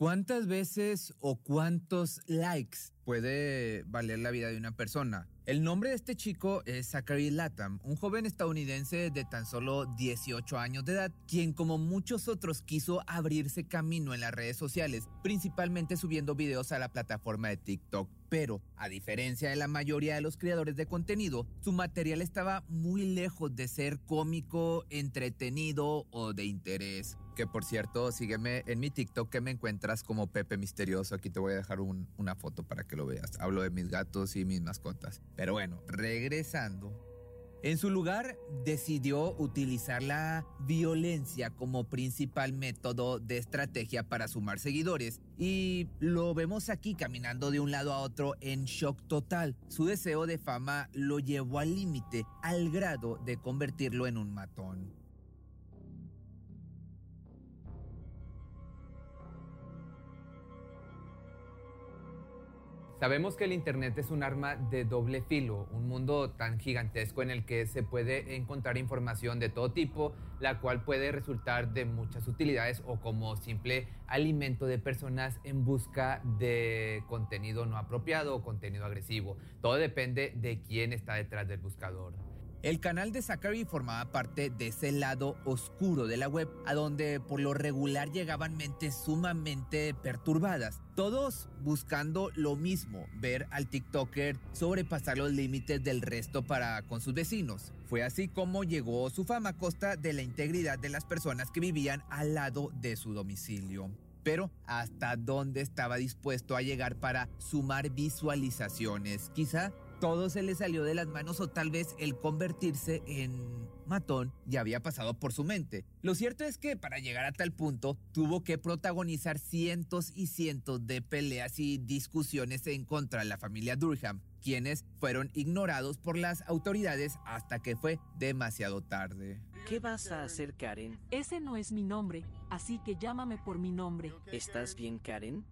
¿Cuántas veces o cuántos likes puede valer la vida de una persona? El nombre de este chico es Zachary Latham, un joven estadounidense de tan solo 18 años de edad, quien como muchos otros quiso abrirse camino en las redes sociales, principalmente subiendo videos a la plataforma de TikTok. Pero, a diferencia de la mayoría de los creadores de contenido, su material estaba muy lejos de ser cómico, entretenido o de interés. Que por cierto, sígueme en mi TikTok que me encuentras como Pepe Misterioso. Aquí te voy a dejar una foto para que Hablo de mis gatos y mis mascotas. Pero bueno, regresando. En su lugar, decidió utilizar la violencia como principal método de estrategia para sumar seguidores y lo vemos aquí caminando de un lado a otro en shock total. Su deseo de fama lo llevó al límite, al grado de convertirlo en un matón. Sabemos que el Internet es un arma de doble filo, un mundo tan gigantesco en el que se puede encontrar información de todo tipo, la cual puede resultar de muchas utilidades o como simple alimento de personas en busca de contenido no apropiado o contenido agresivo. Todo depende de quién está detrás del buscador. El canal de Zachary formaba parte de ese lado oscuro de la web, a donde por lo regular llegaban mentes sumamente perturbadas, todos buscando lo mismo, ver al TikToker sobrepasar los límites del resto para con sus vecinos. Fue así como llegó su fama a costa de la integridad de las personas que vivían al lado de su domicilio pero hasta dónde estaba dispuesto a llegar para sumar visualizaciones. Quizá todo se le salió de las manos o tal vez el convertirse en matón ya había pasado por su mente. Lo cierto es que para llegar a tal punto tuvo que protagonizar cientos y cientos de peleas y discusiones en contra de la familia Durham, quienes fueron ignorados por las autoridades hasta que fue demasiado tarde. ¿Qué vas a hacer, Karen? Ese no es mi nombre, así que llámame por mi nombre. ¿Estás bien, Karen?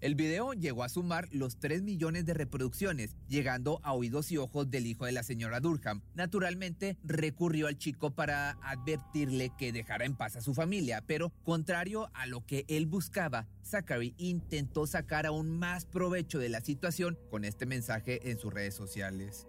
El video llegó a sumar los 3 millones de reproducciones, llegando a oídos y ojos del hijo de la señora Durham. Naturalmente, recurrió al chico para advertirle que dejara en paz a su familia, pero contrario a lo que él buscaba, Zachary intentó sacar aún más provecho de la situación con este mensaje en sus redes sociales.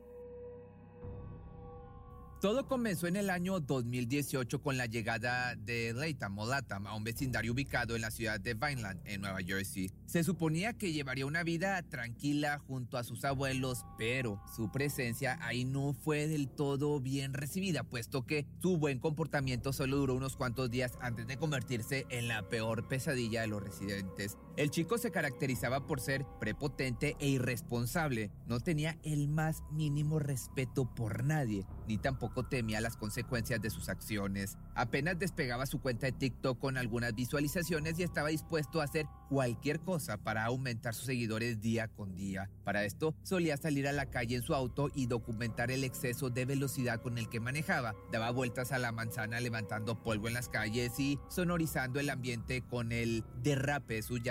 Todo comenzó en el año 2018 con la llegada de Latham o Latham a un vecindario ubicado en la ciudad de Vineland, en Nueva Jersey. Se suponía que llevaría una vida tranquila junto a sus abuelos, pero su presencia ahí no fue del todo bien recibida, puesto que su buen comportamiento solo duró unos cuantos días antes de convertirse en la peor pesadilla de los residentes. El chico se caracterizaba por ser prepotente e irresponsable, no tenía el más mínimo respeto por nadie, ni tampoco temía las consecuencias de sus acciones. Apenas despegaba su cuenta de TikTok con algunas visualizaciones y estaba dispuesto a hacer cualquier cosa para aumentar sus seguidores día con día. Para esto solía salir a la calle en su auto y documentar el exceso de velocidad con el que manejaba. Daba vueltas a la manzana levantando polvo en las calles y sonorizando el ambiente con el derrape de sus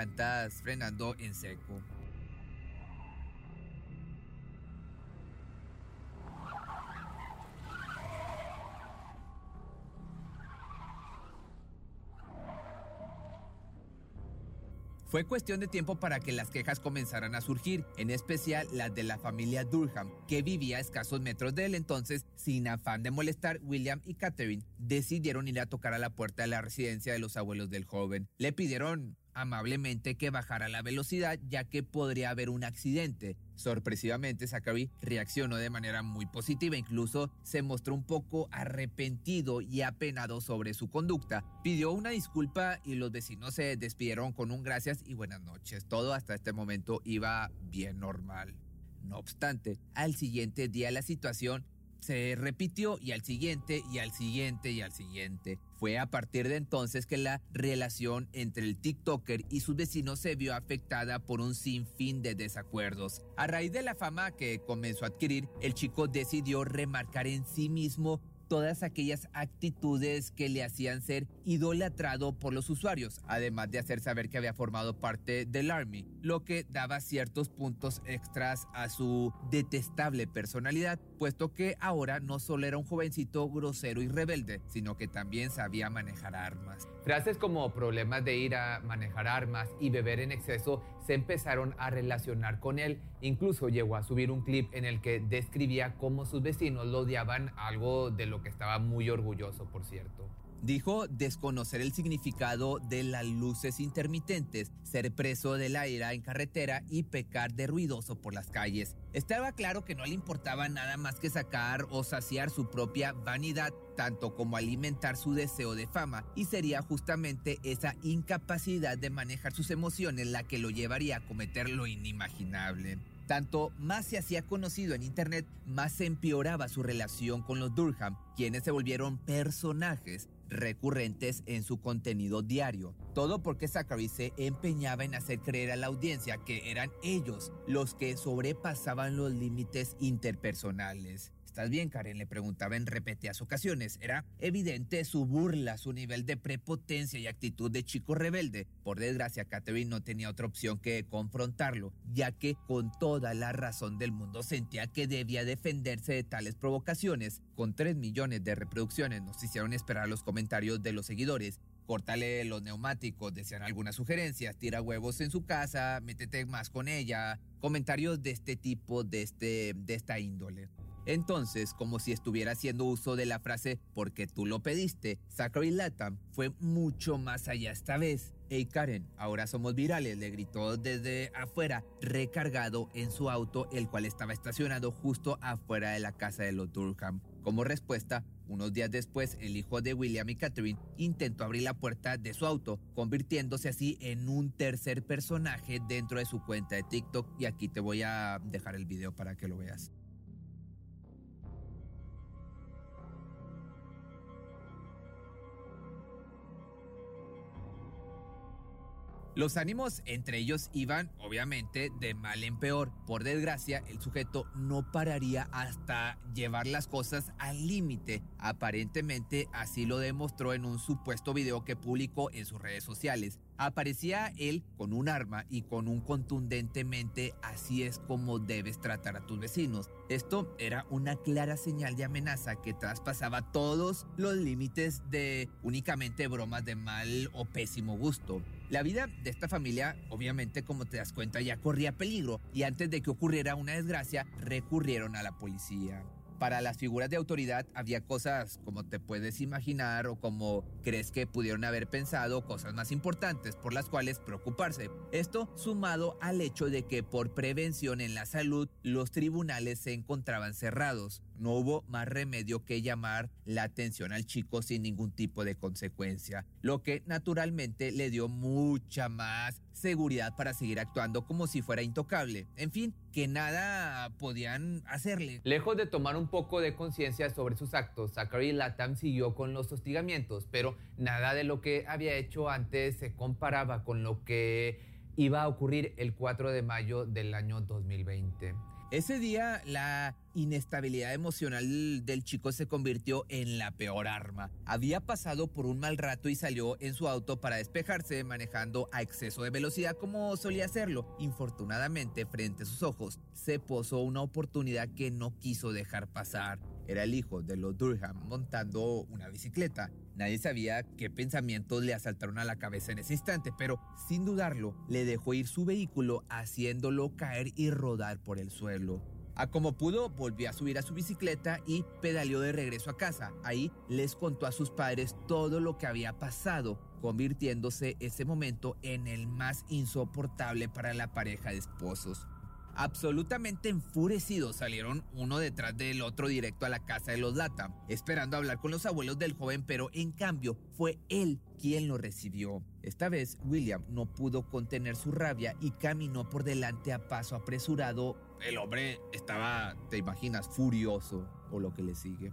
frenando en seco. Fue cuestión de tiempo para que las quejas comenzaran a surgir, en especial las de la familia Durham, que vivía a escasos metros de él. Entonces, sin afán de molestar, William y Catherine decidieron ir a tocar a la puerta de la residencia de los abuelos del joven. Le pidieron amablemente que bajara la velocidad ya que podría haber un accidente. Sorpresivamente, Zachary reaccionó de manera muy positiva, incluso se mostró un poco arrepentido y apenado sobre su conducta. Pidió una disculpa y los vecinos se despidieron con un gracias y buenas noches. Todo hasta este momento iba bien normal. No obstante, al siguiente día la situación se repitió y al siguiente y al siguiente y al siguiente. Fue a partir de entonces que la relación entre el TikToker y sus vecinos se vio afectada por un sinfín de desacuerdos. A raíz de la fama que comenzó a adquirir, el chico decidió remarcar en sí mismo todas aquellas actitudes que le hacían ser idolatrado por los usuarios, además de hacer saber que había formado parte del Army, lo que daba ciertos puntos extras a su detestable personalidad, puesto que ahora no solo era un jovencito grosero y rebelde, sino que también sabía manejar armas. Frases como problemas de ir a manejar armas y beber en exceso se empezaron a relacionar con él. Incluso llegó a subir un clip en el que describía cómo sus vecinos lo odiaban, algo de lo que estaba muy orgulloso, por cierto. Dijo desconocer el significado de las luces intermitentes, ser preso de la ira en carretera y pecar de ruidoso por las calles. Estaba claro que no le importaba nada más que sacar o saciar su propia vanidad, tanto como alimentar su deseo de fama, y sería justamente esa incapacidad de manejar sus emociones la que lo llevaría a cometer lo inimaginable. Tanto más se hacía conocido en Internet, más se empeoraba su relación con los Durham, quienes se volvieron personajes recurrentes en su contenido diario. Todo porque Zachary se empeñaba en hacer creer a la audiencia que eran ellos los que sobrepasaban los límites interpersonales. ¿Estás bien, Karen? Le preguntaba en repetidas ocasiones. Era evidente su burla, su nivel de prepotencia y actitud de chico rebelde. Por desgracia, Catherine no tenía otra opción que confrontarlo, ya que con toda la razón del mundo sentía que debía defenderse de tales provocaciones. Con 3 millones de reproducciones nos hicieron esperar los comentarios de los seguidores córtale los neumáticos, decían algunas sugerencias, tira huevos en su casa, métete más con ella, comentarios de este tipo, de, este, de esta índole. Entonces, como si estuviera haciendo uso de la frase porque tú lo pediste, Zachary Latham fue mucho más allá esta vez. Hey Karen, ahora somos virales, le gritó desde afuera, recargado en su auto, el cual estaba estacionado justo afuera de la casa de los Durham. Como respuesta, unos días después, el hijo de William y Catherine intentó abrir la puerta de su auto, convirtiéndose así en un tercer personaje dentro de su cuenta de TikTok. Y aquí te voy a dejar el video para que lo veas. Los ánimos entre ellos iban, obviamente, de mal en peor. Por desgracia, el sujeto no pararía hasta llevar las cosas al límite. Aparentemente, así lo demostró en un supuesto video que publicó en sus redes sociales. Aparecía él con un arma y con un contundentemente así es como debes tratar a tus vecinos. Esto era una clara señal de amenaza que traspasaba todos los límites de únicamente bromas de mal o pésimo gusto. La vida de esta familia, obviamente, como te das cuenta, ya corría peligro y antes de que ocurriera una desgracia, recurrieron a la policía. Para las figuras de autoridad había cosas como te puedes imaginar o como crees que pudieron haber pensado, cosas más importantes por las cuales preocuparse. Esto sumado al hecho de que por prevención en la salud los tribunales se encontraban cerrados. No hubo más remedio que llamar la atención al chico sin ningún tipo de consecuencia, lo que naturalmente le dio mucha más seguridad para seguir actuando como si fuera intocable. En fin, que nada podían hacerle. Lejos de tomar un poco de conciencia sobre sus actos, Zachary Latam siguió con los hostigamientos, pero nada de lo que había hecho antes se comparaba con lo que iba a ocurrir el 4 de mayo del año 2020. Ese día la inestabilidad emocional del chico se convirtió en la peor arma. Había pasado por un mal rato y salió en su auto para despejarse manejando a exceso de velocidad como solía hacerlo. Infortunadamente, frente a sus ojos, se posó una oportunidad que no quiso dejar pasar. Era el hijo de los Durham montando una bicicleta. Nadie sabía qué pensamientos le asaltaron a la cabeza en ese instante, pero sin dudarlo, le dejó ir su vehículo haciéndolo caer y rodar por el suelo. A como pudo, volvió a subir a su bicicleta y pedaleó de regreso a casa. Ahí les contó a sus padres todo lo que había pasado, convirtiéndose ese momento en el más insoportable para la pareja de esposos. Absolutamente enfurecidos salieron uno detrás del otro directo a la casa de los Lata, esperando hablar con los abuelos del joven, pero en cambio fue él quien lo recibió. Esta vez William no pudo contener su rabia y caminó por delante a paso apresurado. El hombre estaba, te imaginas, furioso o lo que le sigue.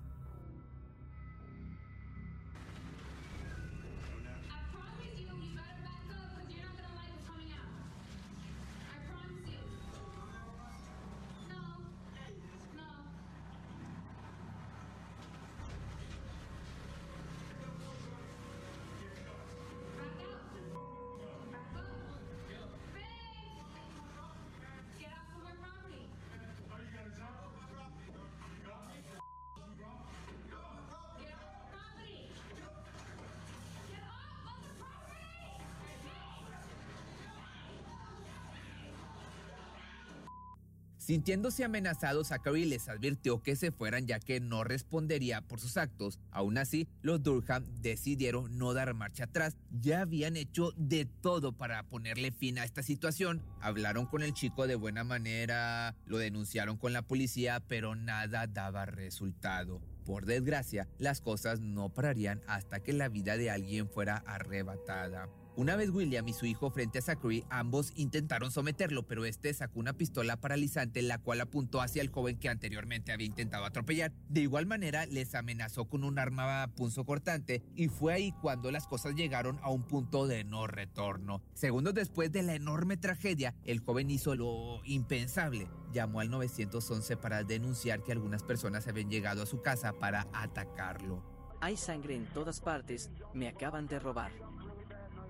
Sintiéndose amenazado, Zachary les advirtió que se fueran ya que no respondería por sus actos. Aún así, los Durham decidieron no dar marcha atrás. Ya habían hecho de todo para ponerle fin a esta situación. Hablaron con el chico de buena manera, lo denunciaron con la policía, pero nada daba resultado. Por desgracia, las cosas no pararían hasta que la vida de alguien fuera arrebatada. Una vez William y su hijo frente a Zachary, ambos intentaron someterlo, pero este sacó una pistola paralizante la cual apuntó hacia el joven que anteriormente había intentado atropellar. De igual manera, les amenazó con un arma punzocortante y fue ahí cuando las cosas llegaron a un punto de no retorno. Segundos después de la enorme tragedia, el joven hizo lo impensable. Llamó al 911 para denunciar que algunas personas habían llegado a su casa para atacarlo. Hay sangre en todas partes, me acaban de robar.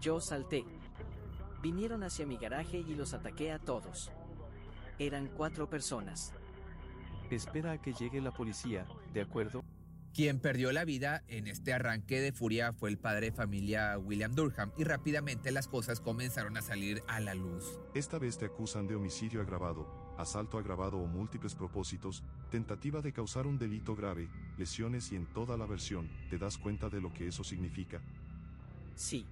Yo salté. Vinieron hacia mi garaje y los ataqué a todos. Eran cuatro personas. Espera a que llegue la policía, ¿de acuerdo? Quien perdió la vida en este arranque de furia fue el padre de familia William Durham y rápidamente las cosas comenzaron a salir a la luz. Esta vez te acusan de homicidio agravado, asalto agravado o múltiples propósitos, tentativa de causar un delito grave, lesiones y en toda la versión, ¿te das cuenta de lo que eso significa? Sí.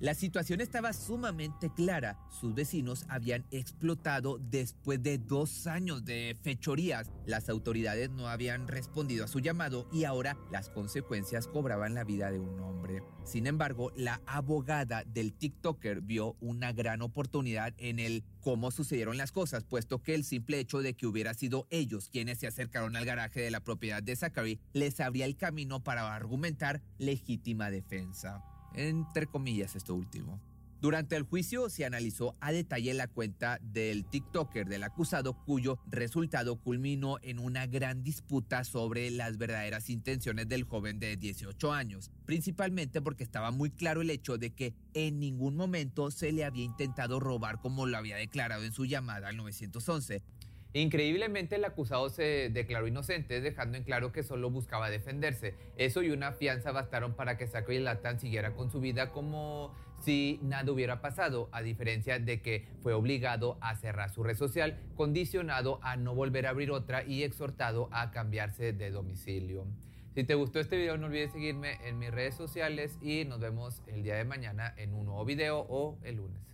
La situación estaba sumamente clara. Sus vecinos habían explotado después de dos años de fechorías. Las autoridades no habían respondido a su llamado y ahora las consecuencias cobraban la vida de un hombre. Sin embargo, la abogada del TikToker vio una gran oportunidad en el cómo sucedieron las cosas, puesto que el simple hecho de que hubiera sido ellos quienes se acercaron al garaje de la propiedad de Zachary les abría el camino para argumentar legítima defensa entre comillas esto último. Durante el juicio se analizó a detalle la cuenta del TikToker del acusado cuyo resultado culminó en una gran disputa sobre las verdaderas intenciones del joven de 18 años, principalmente porque estaba muy claro el hecho de que en ningún momento se le había intentado robar como lo había declarado en su llamada al 911. Increíblemente el acusado se declaró inocente, dejando en claro que solo buscaba defenderse. Eso y una fianza bastaron para que Zachary Latan siguiera con su vida como si nada hubiera pasado, a diferencia de que fue obligado a cerrar su red social, condicionado a no volver a abrir otra y exhortado a cambiarse de domicilio. Si te gustó este video no olvides seguirme en mis redes sociales y nos vemos el día de mañana en un nuevo video o el lunes.